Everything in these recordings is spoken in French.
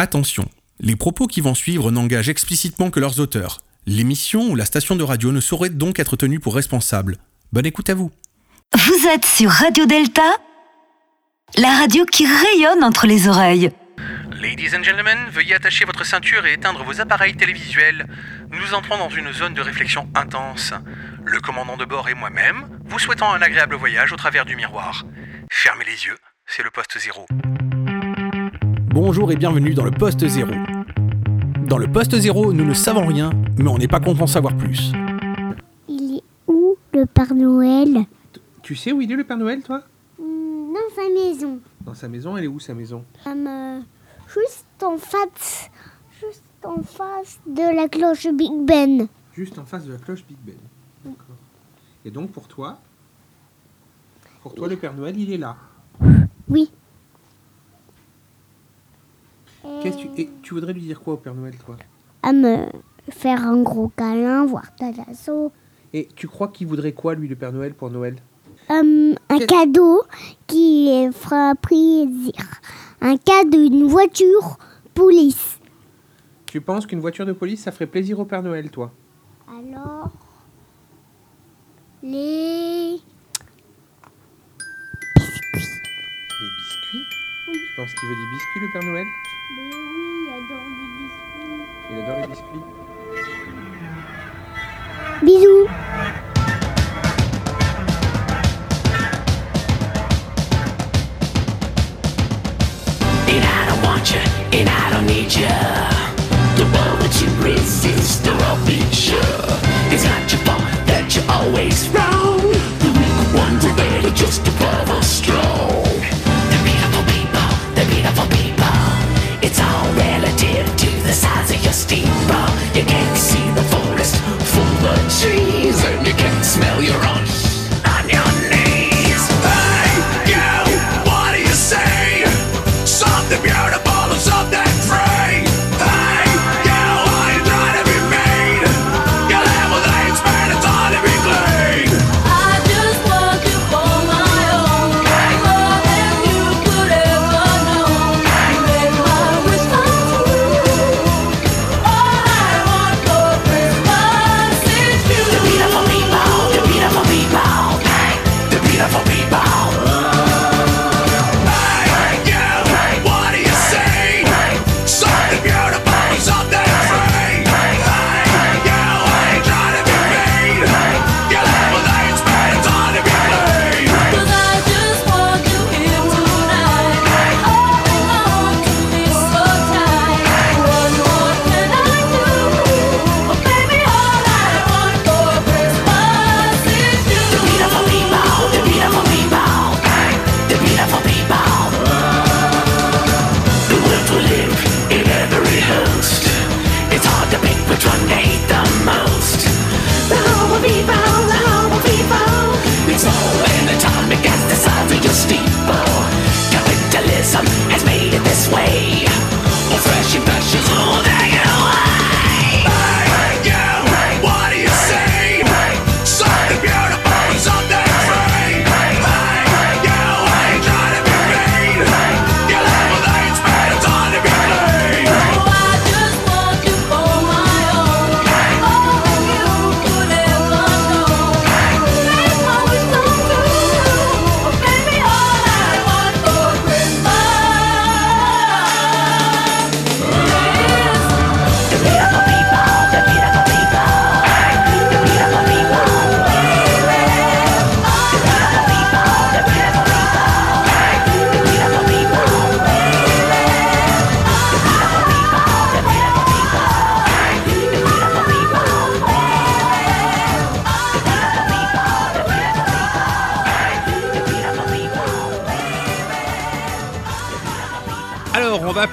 Attention, les propos qui vont suivre n'engagent explicitement que leurs auteurs. L'émission ou la station de radio ne saurait donc être tenue pour responsable. Bonne écoute à vous. Vous êtes sur Radio Delta, la radio qui rayonne entre les oreilles. Ladies and gentlemen, veuillez attacher votre ceinture et éteindre vos appareils télévisuels. Nous entrons dans une zone de réflexion intense. Le commandant de bord et moi-même, vous souhaitons un agréable voyage au travers du miroir. Fermez les yeux, c'est le poste zéro. Bonjour et bienvenue dans le poste zéro. Dans le poste zéro, nous ne savons rien, mais on n'est pas content de savoir plus. Il est où le Père Noël? Tu sais où il est le Père Noël, toi? Hmm, Dans sa maison. Dans sa maison, elle est où sa maison? Comme, euh, juste en face, juste en face de la cloche Big Ben. Juste en face de la cloche Big Ben. D'accord. Et donc pour toi, pour toi le Père Noël, il est là? Oui. Qu'est-ce que tu, et tu voudrais lui dire quoi au Père Noël, toi? À me faire un gros câlin, voir Talasso. Et tu crois qu'il voudrait quoi, lui, le Père Noël, pour Noël? Euh, un cadeau qui fera plaisir. Un cadeau d'une voiture police. Tu penses qu'une voiture de police, ça ferait plaisir au Père Noël, toi? Alors, les... Les biscuits? Tu penses qu'il veut des biscuits, le Père Noël? Mais oui, j'adore les biscuits. Il adore les biscuits. Bisous. And I don't want you, and I don't need you. The world that you resist, or I'll beat you. It's not your fault that you're always wrong. The weak ones are there to justify the strong.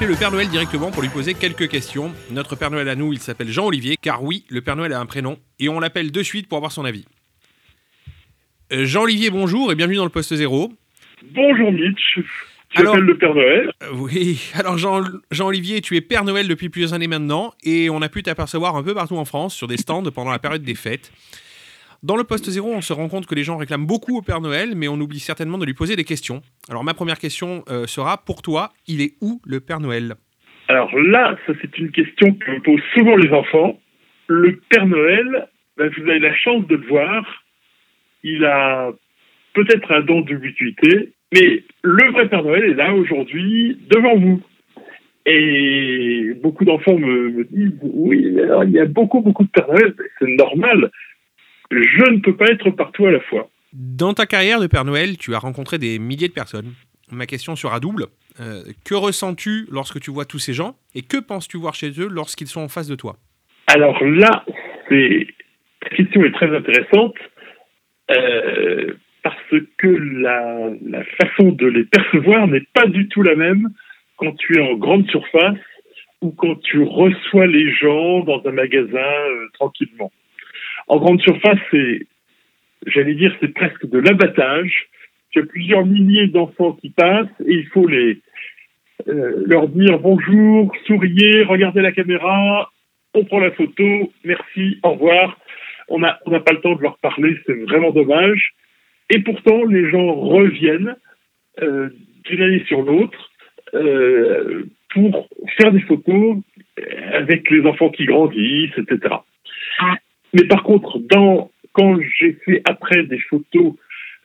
Appeler le Père Noël directement pour lui poser quelques questions. Notre Père Noël à nous, il s'appelle Jean-Olivier, car oui, le Père Noël a un prénom, et on l'appelle de suite pour avoir son avis. Euh, Jean-Olivier, bonjour et bienvenue dans le poste zéro. Bonjour Mitch. Tu Alors- appelles le Père Noël? Euh, oui, alors Jean- Jean-Olivier, tu es Père Noël depuis plusieurs années maintenant, et on a pu t'apercevoir un peu partout en France sur des stands pendant la période des fêtes. Dans le poste zéro, on se rend compte que les gens réclament beaucoup au Père Noël, mais on oublie certainement de lui poser des questions. Alors ma première question euh, sera, pour toi, il est où le Père Noël? Alors là, ça c'est une question que me posent souvent les enfants. Le Père Noël, ben, vous avez la chance de le voir. Il a peut-être un don d'ubiquité, mais le vrai Père Noël est là aujourd'hui devant vous. Et beaucoup d'enfants me, disent oui, il y a beaucoup beaucoup de Père Noël, c'est normal. Je ne peux pas être partout à la fois. Dans ta carrière de Père Noël, tu as rencontré des milliers de personnes. Ma question sera double. Euh, que ressens-tu lorsque tu vois tous ces gens et que penses-tu voir chez eux lorsqu'ils sont en face de toi? Alors là, la question est très intéressante euh, parce que la, la façon de les percevoir n'est pas du tout la même quand tu es en grande surface ou quand tu reçois les gens dans un magasin euh, tranquillement. En grande surface, c'est, j'allais dire, c'est presque de l'abattage. Tu as plusieurs milliers d'enfants qui passent et il faut les euh, leur dire bonjour, souriez, regardez la caméra, on prend la photo, merci, au revoir. On n'a on pas le temps de leur parler, c'est vraiment dommage. Et pourtant, les gens reviennent euh, d'une année sur l'autre euh, pour faire des photos avec les enfants qui grandissent, etc. Mais par contre, quand j'ai fait après des photos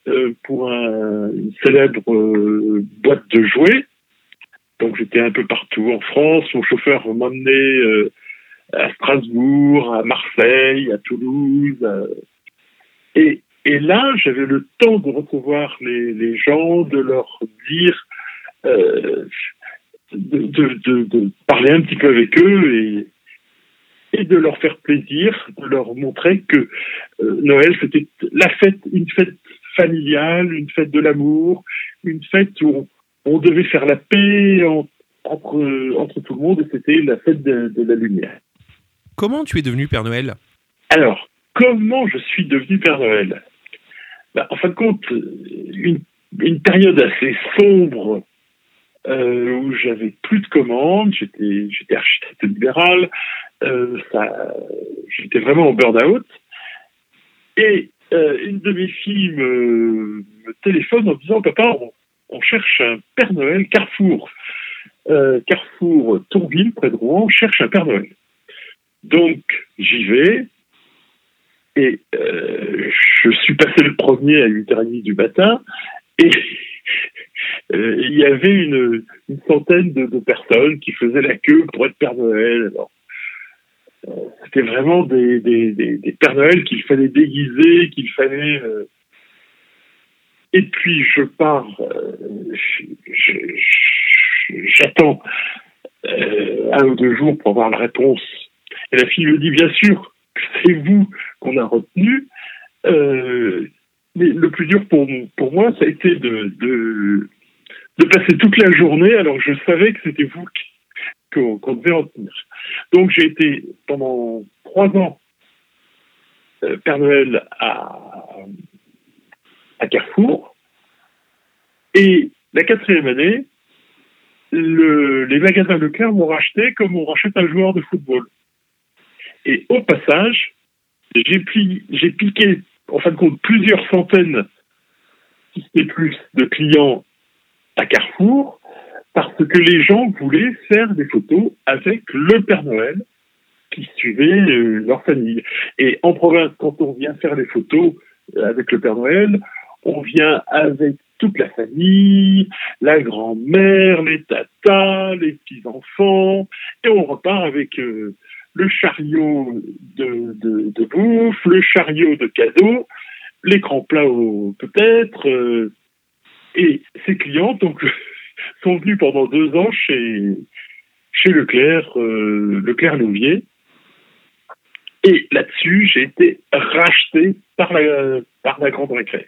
euh, pour un, une célèbre euh, boîte de jouets, donc j'étais un peu partout en France, mon chauffeur m'emmenait euh, à Strasbourg, à Marseille, à Toulouse. euh, et, là, j'avais le temps de recevoir les, gens, de leur dire, de, de parler un petit peu avec eux et, et de leur faire plaisir, de leur montrer que euh, Noël, c'était la fête, une fête familiale, une fête de l'amour, une fête où on, on devait faire la paix en- entre, entre tout le monde et c'était la fête de, de la lumière. Comment tu es devenu Père Noël? Alors, comment je suis devenu Père Noël? Ben, En fin de compte, une, une période assez sombre euh, où j'avais plus de commandes, j'étais j'étais architecte libéral, euh, j'étais vraiment en burn-out. Et euh, une de mes filles me, me téléphone en disant Papa, on, cherche un Père Noël Carrefour. Euh, Carrefour Tourville, près de Rouen, cherche un Père Noël. Donc, j'y vais. Et je suis passé le premier à 8h30 du matin. Et il y avait une, centaine de, de personnes qui faisaient la queue pour être Père Noël. Alors, C'était vraiment des, des, Pères Noël qu'il fallait déguiser, qu'il fallait... euh, Et puis, je pars... euh, J'attends euh, un ou deux jours pour avoir la réponse et la fille me dit, bien sûr, c'est vous qu'on a retenu. Mais le plus dur pour, moi, ça a été de, passer toute la journée alors que je savais que c'était vous qu'on devait en tenir. Donc j'ai été pendant trois ans euh, Père Noël à, Carrefour. Et la quatrième année, le, les magasins Leclerc m'ont racheté comme on rachète un joueur de football. Et au passage, j'ai j'ai piqué, en fin de compte, plusieurs centaines, si ce plus, de clients à Carrefour, parce que les gens voulaient faire des photos avec le Père Noël qui suivait euh, leur famille. Et en province, quand on vient faire les photos euh, avec le Père Noël, on vient avec toute la famille, la grand-mère, les tatas, les petits-enfants, et on repart avec euh, le chariot de, bouffe, le chariot de cadeaux, l'écran plat peut-être. euh, et ces clients donc, sont venus pendant deux ans chez, chez Leclerc, euh, Leclerc Louvier. Et là-dessus, j'ai été racheté par la, Grande Récré.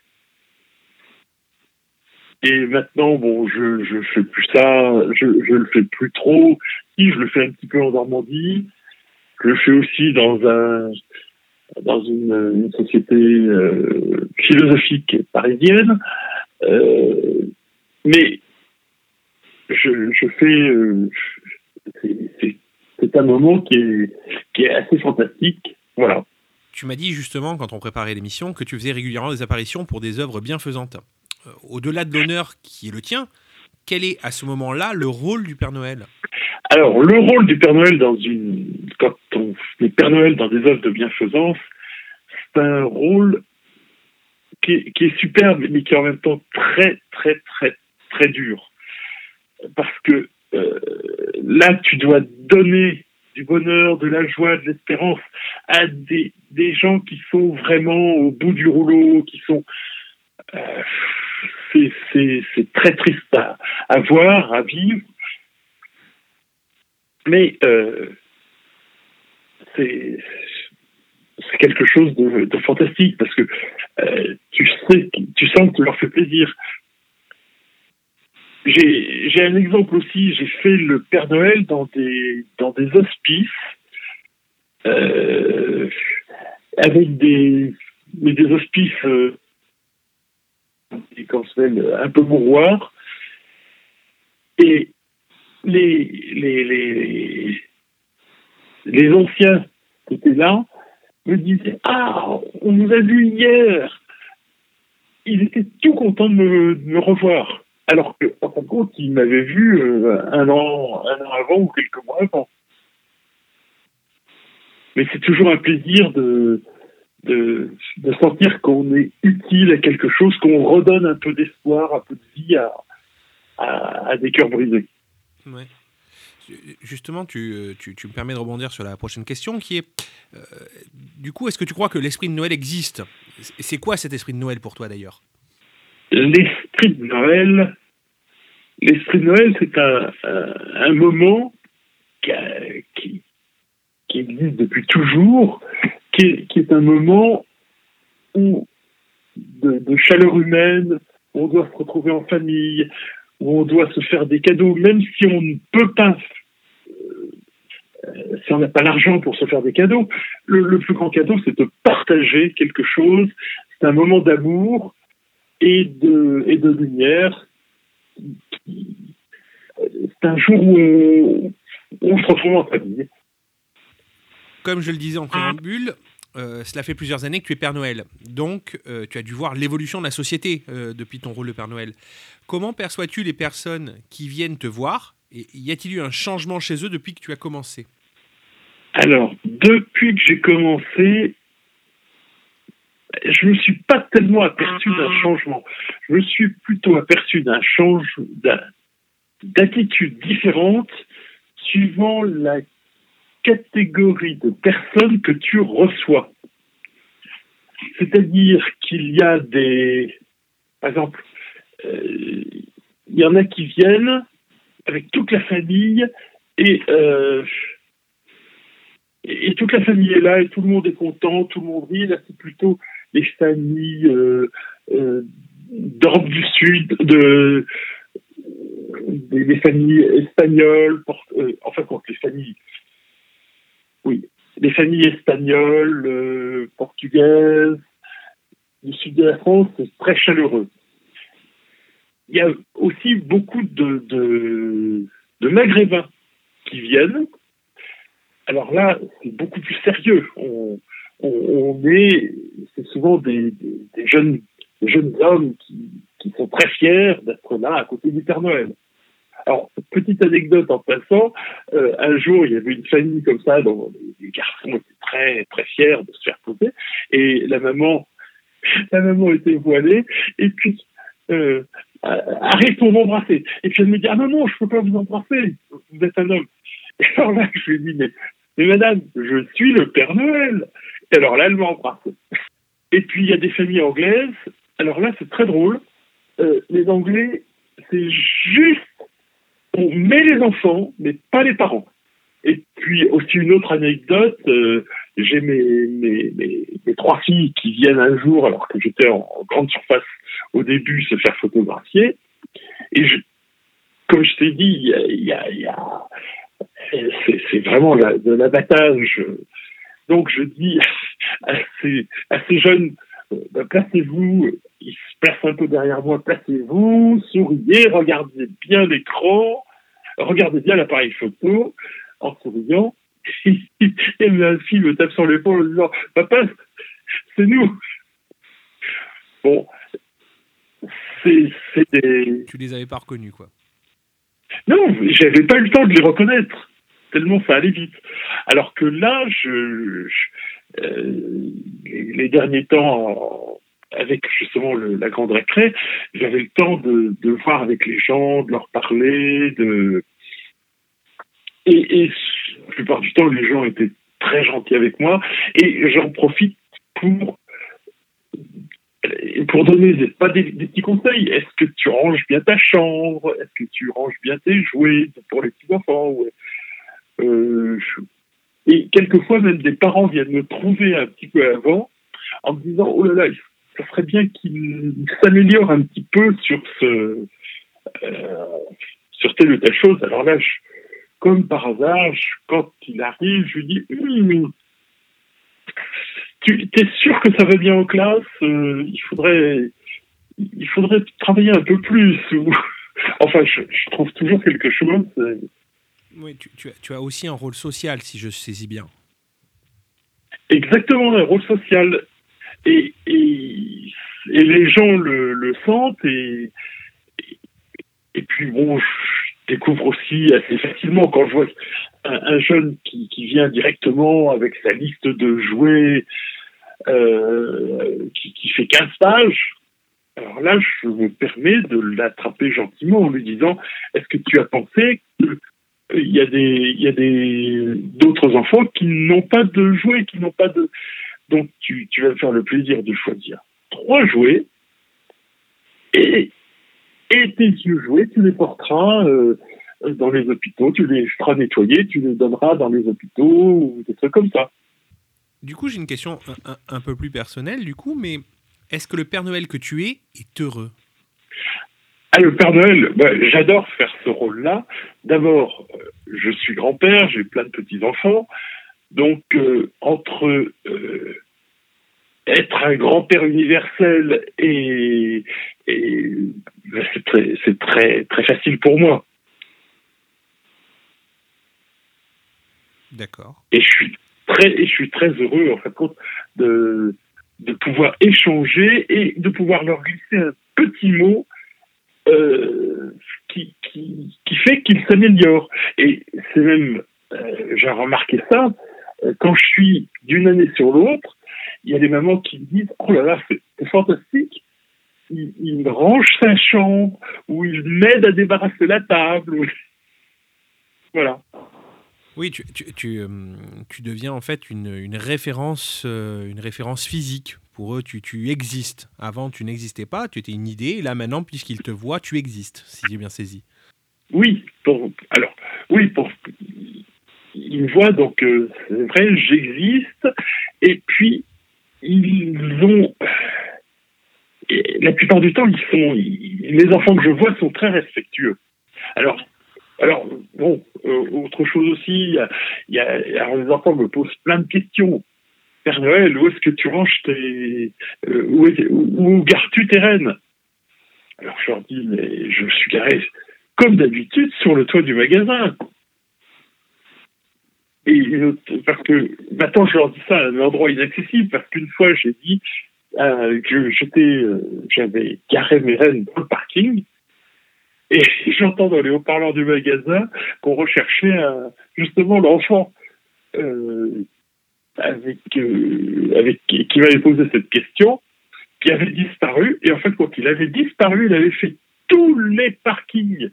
Et maintenant, bon, je je fais plus ça, je je le fais plus trop. Si je le fais un petit peu en Normandie, je le fais aussi dans un dans une, une société euh, philosophique parisienne. Euh, mais je, je fais euh, c'est- un moment qui est qui est assez fantastique. Voilà. Tu m'as dit justement, quand on préparait l'émission, que tu faisais régulièrement des apparitions pour des œuvres bienfaisantes. Euh, Au-delà de l'honneur qui est le tien, quel est à ce moment-là le rôle du Père Noël? Alors, le rôle du Père Noël dans une, quand on fait Père Noël dans des œuvres de bienfaisance, c'est un rôle qui est, qui est superbe, mais qui est en même temps très, très, très, très dur. Parce que euh, là, tu dois donner du bonheur, de la joie, de l'espérance à des, des gens qui sont vraiment au bout du rouleau, qui sont... euh, c'est- très triste à, voir, à vivre. Mais euh, c'est quelque chose de, fantastique parce que tu sais, tu sens que leur fais plaisir. J'ai un exemple aussi. J'ai fait le Père Noël dans des dans des hospices euh, avec des mais des hospices euh, des- un peu mouroirs. Et les les les les anciens qui étaient là me disaient ah on nous a vu hier ils étaient tout contents de me, de me revoir alors que fin de compte ils m'avaient vu euh, un an un an avant ou quelques mois avant mais c'est toujours un plaisir de de, sentir qu'on est utile à quelque chose, qu'on redonne un peu d'espoir, un peu de vie à, des cœurs brisés. Ouais. Justement, tu, euh, tu, tu me permets de rebondir sur la prochaine question qui est, euh, du coup, est-ce que tu crois que l'esprit de Noël existe? C'est quoi cet esprit de Noël pour toi d'ailleurs? L'esprit de Noël, l'esprit de Noël, c'est un, un, moment qui, qui, existe depuis toujours, qui est, qui est un moment où de, chaleur humaine, où on doit se retrouver en famille, où on doit se faire des cadeaux, même si on ne peut pas, euh, si on n'a pas l'argent pour se faire des cadeaux, le plus grand cadeau, c'est de partager quelque chose. C'est un moment d'amour et de, et de lumière. C'est un jour où on, se retrouve en famille. Comme je le disais en préambule, euh, cela fait plusieurs années que tu es Père Noël. Donc, euh, tu as dû voir l'évolution de la société euh, depuis ton rôle de Père Noël. Comment perçois-tu les personnes qui viennent te voir Et y a-t-il eu un changement chez eux depuis que tu as commencé? Alors, depuis que j'ai commencé, je me suis pas tellement aperçu d'un changement. Je me suis plutôt aperçu d'un change, d'attitude différente suivant la catégorie de personnes que tu reçois. C'est-à-dire qu'il y a des, par exemple, euh, il y en a qui viennent avec toute la famille et euh, et, et toute la famille est là et tout le monde est content, tout le monde rit. Là, c'est plutôt les familles euh, euh, d'Europe du Sud, de des, familles espagnoles, euh, enfin contre les familles, oui, les familles espagnoles, portugaises, du sud de la France, c'est très chaleureux. Il y a aussi beaucoup de, maghrébins qui viennent alors là, c'est beaucoup plus sérieux. On, est, c'est souvent des, des, jeunes, jeunes hommes qui, qui sont très fiers d'être là à côté du Père Noël. Alors, petite anecdote en passant, euh, un jour, il y avait une famille comme ça, dont les garçons étaient très, très fiers de se faire poser, et la maman, la maman était voilée, et puis, euh, arrive pour m'embrasser. Et puis elle me dit, ah non, non, je peux pas vous embrasser, vous êtes un homme. Alors là, je lui dit, mais, mais madame, je suis le Père Noël. Et alors là, elle m'a embrassé. Et puis, il y a des familles anglaises. Alors là, c'est très drôle. Euh, les Anglais, c'est juste, on met les enfants, mais pas les parents. Et puis aussi une autre anecdote, euh, j'ai mes, mes, mes, mes trois filles qui viennent un jour, alors que j'étais en, grande surface au début, se faire photographier. Et je, comme je t'ai dit, il y a, y y a c'est, c'est vraiment de l'abattage. Donc je dis à ces, à ces jeunes, euh, ben, placez-vous, ils se placent un peu derrière moi, placez-vous, souriez, regardez bien l'écran, regardez bien l'appareil photo en souriant. Et ma fille me tape sur l'épaule en disant Papa, c'est nous. Bon, c'est, c'est des, Tu les avais pas reconnus, quoi. Non, j'avais pas eu le temps de les reconnaître, tellement ça allait vite. Alors que là, je, euh, les, derniers temps, avec justement la grande récré, j'avais le temps de, voir avec les gens, de leur parler, de et, la plupart du temps, les gens étaient très gentils avec moi, et j'en profite pour pour donner des, pas des, petits conseils. Est-ce que tu ranges bien ta chambre? Est-ce que tu ranges bien tes jouets pour les petits enfants? Euh, Et quelquefois, même des parents viennent me trouver un petit peu avant en me disant Oh là là, ça serait bien qu'il s'améliore un petit peu sur ce euh, sur telle ou telle chose. Alors là, je- comme par hasard, quand il arrive, je lui dis Hum, tu es sûr que ça va bien en classe Euh, Il faudrait, il faudrait travailler un peu plus. Enfin, je, je trouve toujours quelque chose. Oui, tu, as, aussi un rôle social, si je saisis bien. Exactement, un rôle social. Et, les gens le, sentent. Et, puis, bon, je découvre aussi assez facilement quand je vois un, un jeune qui, qui vient directement avec sa liste de jouets, euh, qui, qui fait 15 pages. Alors là, je me permets de l'attraper gentiment en lui disant Est-ce que tu as pensé que il y a des il y a des d'autres enfants qui n'ont pas de jouets, qui n'ont pas de donc tu, tu vas me faire le plaisir de choisir trois jouets et et tes yeux jouets, tu les porteras euh, dans les hôpitaux, tu les feras nettoyer, tu les donneras dans les hôpitaux ou des trucs comme ça. Du coup, j'ai une question un, un- un peu plus personnelle, du coup, mais est-ce que le Père Noël que tu es est heureux? Ah, le Père Noël, bah, j'adore faire ce rôle-là. D'abord, euh, je suis grand-père, j'ai plein de petits-enfants. Donc, euh, entre euh, être un grand-père universel et, et bah, c'est très, très, très facile pour moi. D'accord. Et je suis très, et je suis très heureux, en fin de compte, de, de pouvoir échanger et de pouvoir leur glisser un petit mot euh, qui, fait qu'ils s'améliorent. Et c'est même, euh, j'ai remarqué ça, euh, quand je suis d'une année sur l'autre, il y a des mamans qui me disent Oh là là, c'est fantastique. Il, il range sa chambre, ou il m'aide à débarrasser la table. Voilà. Oui, tu, tu, tu, deviens en fait une, une référence, une référence physique. Pour eux, tu, tu existes. Avant, tu n'existais pas, tu étais une idée. Là, maintenant, puisqu'ils te voient, tu existes, si j'ai bien saisi. Oui, pour, alors, oui, pour, ils voient, donc euh, c'est vrai, j'existe, et puis ils ont, la plupart du temps, ils sont, les enfants que je vois sont très respectueux. Alors, alors bon, euh, autre chose aussi, y a- alors les enfants me posent plein de questions. Père Noël, où est-ce que tu ranges tes, euh, où, est- où, gares-tu tes rennes? Alors je leur dis, mais je suis garé comme d'habitude, sur le toit du magasin. Et parce que maintenant je leur dis ça à un endroit inaccessible, parce qu'une fois j'ai dit euh, que euh, j'avais garé mes rennes dans le parking, et j'entends dans les haut-parleurs du magasin qu'on recherchait justement l'enfant avec, euh, avec qui, qui m'avait posé cette question, qui avait disparu, et en fait quand il avait disparu, il avait fait tous les parkings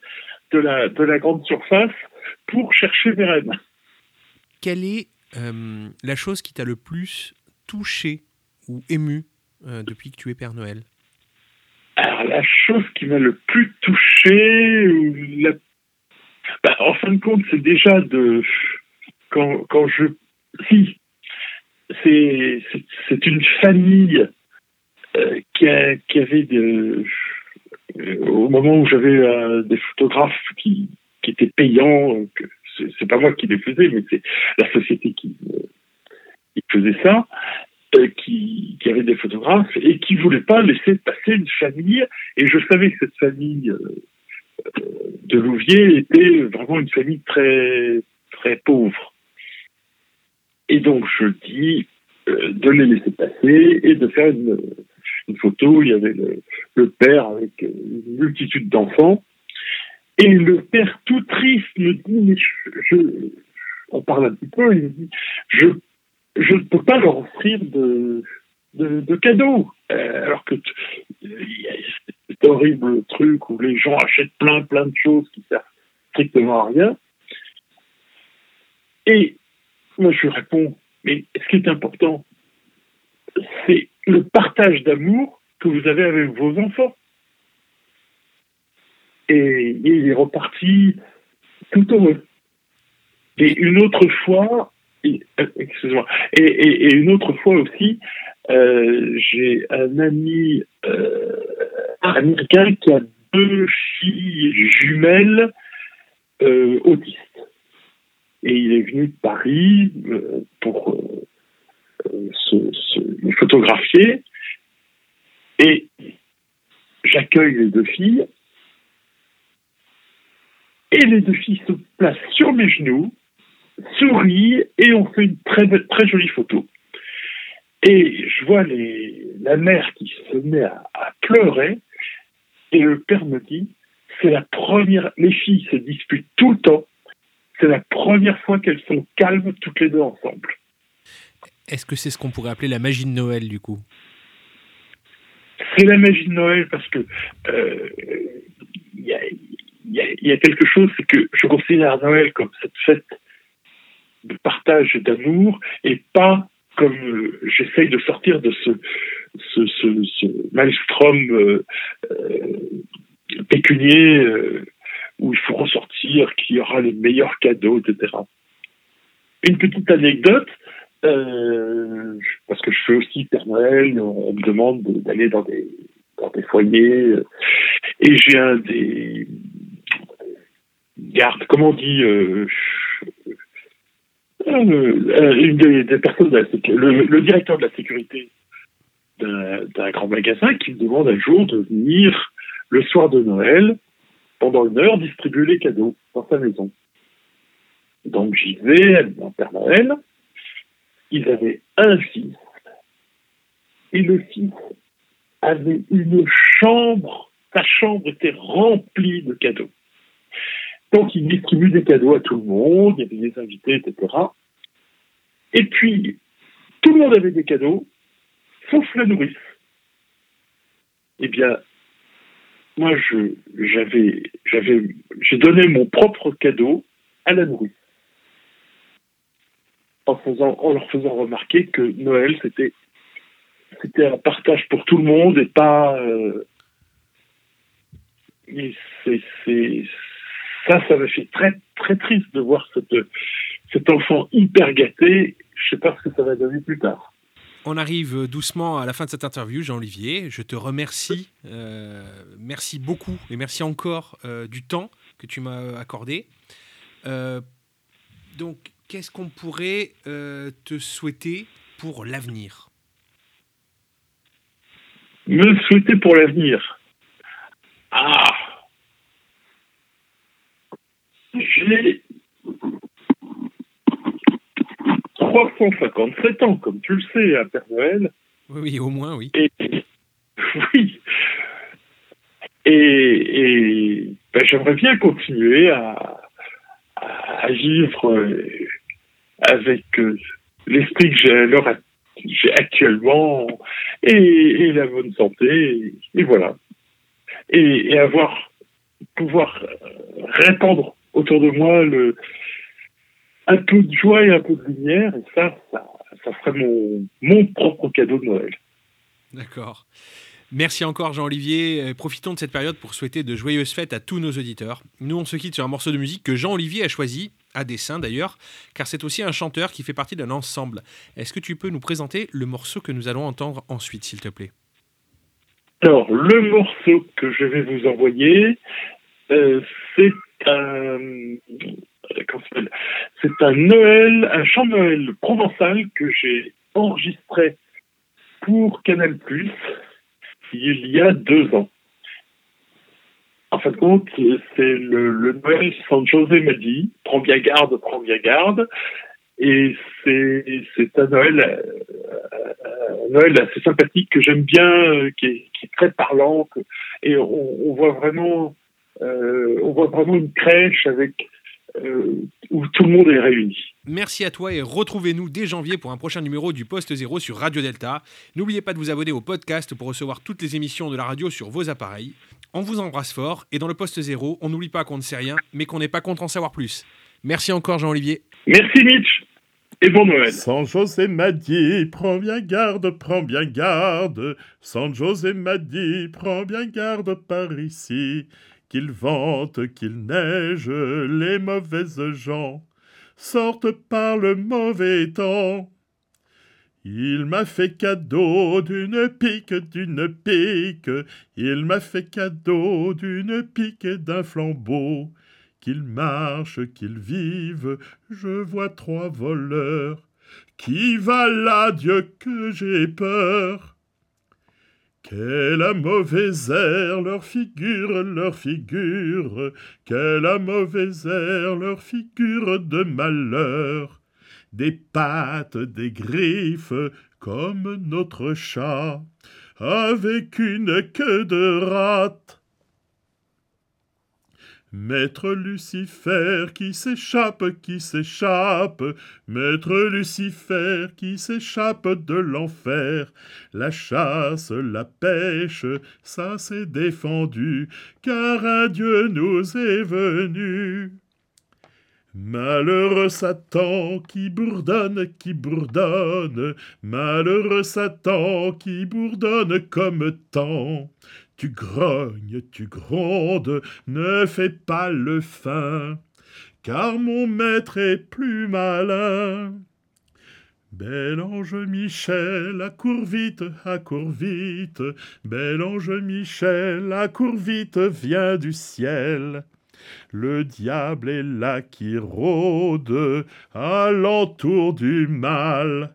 de la, de la grande surface pour chercher mes rennes. Quelle est euh, la chose qui t'a le plus touché ou ému euh, depuis que tu es Père Noël? Alors, la chose qui m'a le plus touché, ou la- bah, en fin de compte, c'est déjà de. Quand, quand je. Si, c'est une famille euh, qui, avait euh, au moment où j'avais euh, des photographes qui, étaient payants, c'est pas moi qui les faisais, mais c'est la société qui, faisait ça, qui, avait des photographes et qui voulait pas laisser passer une famille. Et je savais que cette famille de Louviers était vraiment une famille très pauvre. Et donc je dis euh, de les laisser passer et de faire une, photo. Il y avait le, père avec euh, une multitude d'enfants. Et le père tout triste me dit, je, on parle un petit peu, il me dit, je je ne peux pas leur offrir de, de, de cadeaux. Euh, alors que t- il y a cet horrible truc où les gens achètent plein plein de choses qui servent strictement à rien. Et moi je réponds, mais ce qui est important, c'est le partage d'amour que vous avez avec vos enfants. Et il est reparti tout heureux. Et une autre fois, euh, excuse-moi, et une autre fois aussi, euh, j'ai un ami euh, américain qui a deux filles jumelles euh, autistes. Et il est venu de Paris euh, pour euh, se, photographier. Et j'accueille les deux filles. Et les deux filles se placent sur mes genoux, sourient et on fait une très, très jolie photo. Et je vois la mère qui se met à pleurer et le père me dit c'est la première, les filles se disputent tout le temps, c'est la première fois qu'elles sont calmes toutes les deux ensemble. Est-ce que c'est ce qu'on pourrait appeler la magie de Noël, du coup? C'est la magie de Noël parce que euh, il y, a, y y quelque chose, c'est que je considère Noël comme cette fête de partage et d'amour et pas comme euh, j'essaye de sortir de ce, ce, ce, ce maelstrom euh, euh, pécunier où il faut ressortir qui aura les meilleurs cadeaux, etc. Une petite anecdote, euh, parce que je fais aussi Père Noël, on, me demande de- d'aller dans des, foyers, euh, et j'ai un des gardes, comment on dit, le, directeur de la sécurité d'un grand magasin qui me demande un jour de venir le soir de Noël, pendant une heure, distribuer les cadeaux dans sa maison. Donc j'y vais, mon Père Noël, ils avaient un fils, et le fils avait une chambre, sa chambre était remplie de cadeaux. Donc il distribue des cadeaux à tout le monde, il y avait des invités, etc. Et puis, tout le monde avait des cadeaux, sauf la nourrice. Eh bien, moi, je, j'avais, j'avais, j'ai donné mon propre cadeau à la nourrice. En, faisant, en leur faisant remarquer que Noël, c'était, c'était un partage pour tout le monde et pas. euh, et c'est, c'est, ça, ça m'a fait très, très triste de voir cette, cet enfant hyper gâté. Je sais pas ce que ça va donner plus tard. On arrive doucement à la fin de cette interview, Jean-Olivier. Je te remercie. euh, merci beaucoup et merci encore euh, du temps que tu m'as accordé. Euh, donc, qu'est-ce qu'on pourrait te souhaiter pour l'avenir? Me souhaiter pour l'avenir. Ah 357 ans, comme tu le sais, à Père Noël. Oui, oui, au moins, oui. Et, oui. Et, et ben, j'aimerais bien continuer à, à vivre euh, avec euh, l'esprit que j'ai actuellement et, et la bonne santé. Et, et voilà. Et, et avoir, pouvoir euh, répandre autour de moi le, un peu de joie et un peu de lumière. Et ça, ça, ça serait mon, mon propre cadeau de Noël. D'accord. Merci encore Jean-Olivier. Euh, Profitons de cette période pour souhaiter de joyeuses fêtes à tous nos auditeurs. Nous, on se quitte sur un morceau de musique que Jean-Olivier a choisi, à dessein d'ailleurs, car c'est aussi un chanteur qui fait partie d'un ensemble. Est-ce que tu peux nous présenter le morceau que nous allons entendre ensuite, s'il te plaît? Alors, le morceau que je vais vous envoyer, euh, c'est un, c'est un Noël, un chant Noël provençal que j'ai enregistré pour Canal Plus il y a deux ans. En fin de compte, c'est le, Noël San José m'a dit, prends bien garde, prends bien garde. Et c'est un Noël, euh, Noël assez sympathique que j'aime bien, euh, qui, est, très parlant. et on voit vraiment euh, on voit vraiment une crèche avec euh, où tout le monde est réuni. Merci à toi et retrouvez-nous dès janvier pour un prochain numéro du Poste Zéro sur Radio Delta. N'oubliez pas de vous abonner au podcast pour recevoir toutes les émissions de la radio sur vos appareils. On vous embrasse fort et dans le Poste Zéro, on n'oublie pas qu'on ne sait rien, mais qu'on n'est pas contre en savoir plus. Merci encore Jean-Olivier. Merci Mitch et bon Noël. San José m'a dit, prends bien garde, prends bien garde. San José m'a dit, prends bien garde par ici. Qu'il vente, qu'il neige, les mauvaises gens sortent par le mauvais temps. Il m'a fait cadeau d'une pique, d'une pique. Il m'a fait cadeau d'une pique et d'un flambeau. Qu'il marche, qu'il vive, je vois trois voleurs. Qui va là, Dieu, que j'ai peur? Quelle mauvaise air leur figure, leur figure, quelle a mauvaise air leur figure de malheur. Des pattes, des griffes, comme notre chat, avec une queue de rate. Maître Lucifer qui s'échappe, qui s'échappe, Maître Lucifer qui s'échappe de l'enfer. La chasse, la pêche, ça s'est défendu, car un Dieu nous est venu. Malheureux Satan qui bourdonne, qui bourdonne, malheureux Satan qui bourdonne comme tant. Tu grognes, tu grondes, ne fais pas le fin, car mon maître est plus malin. Bel ange Michel, accours vite, accours vite, bel ange Michel, accours vite, viens du ciel. Le diable est là qui rôde alentour du mal.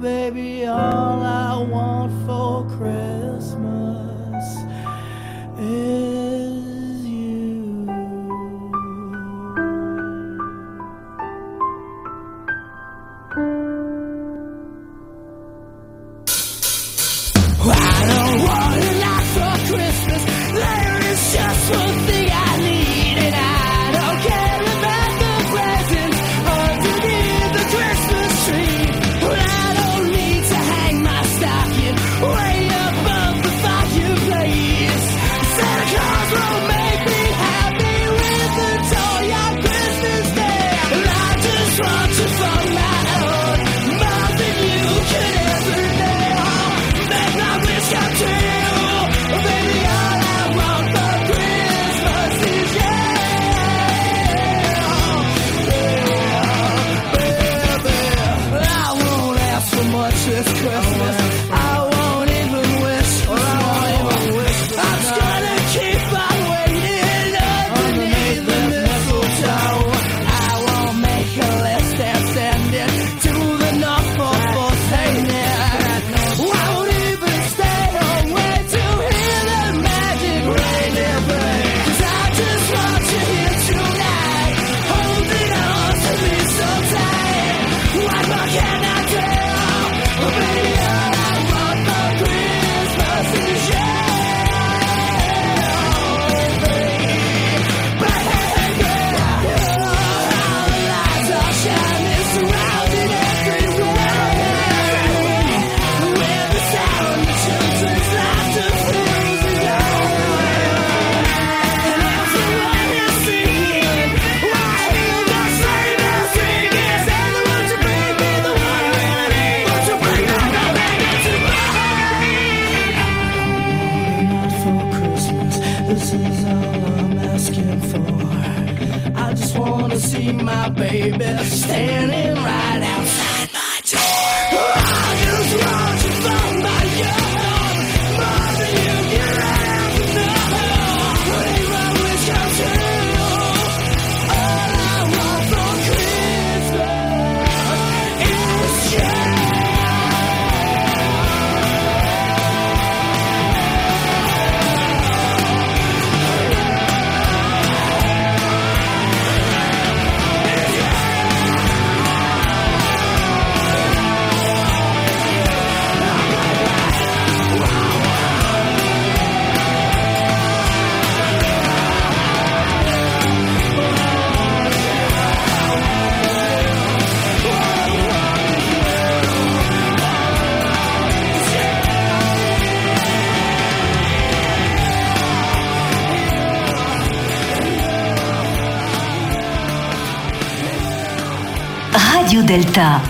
baby. All I want for Christmas is Delta.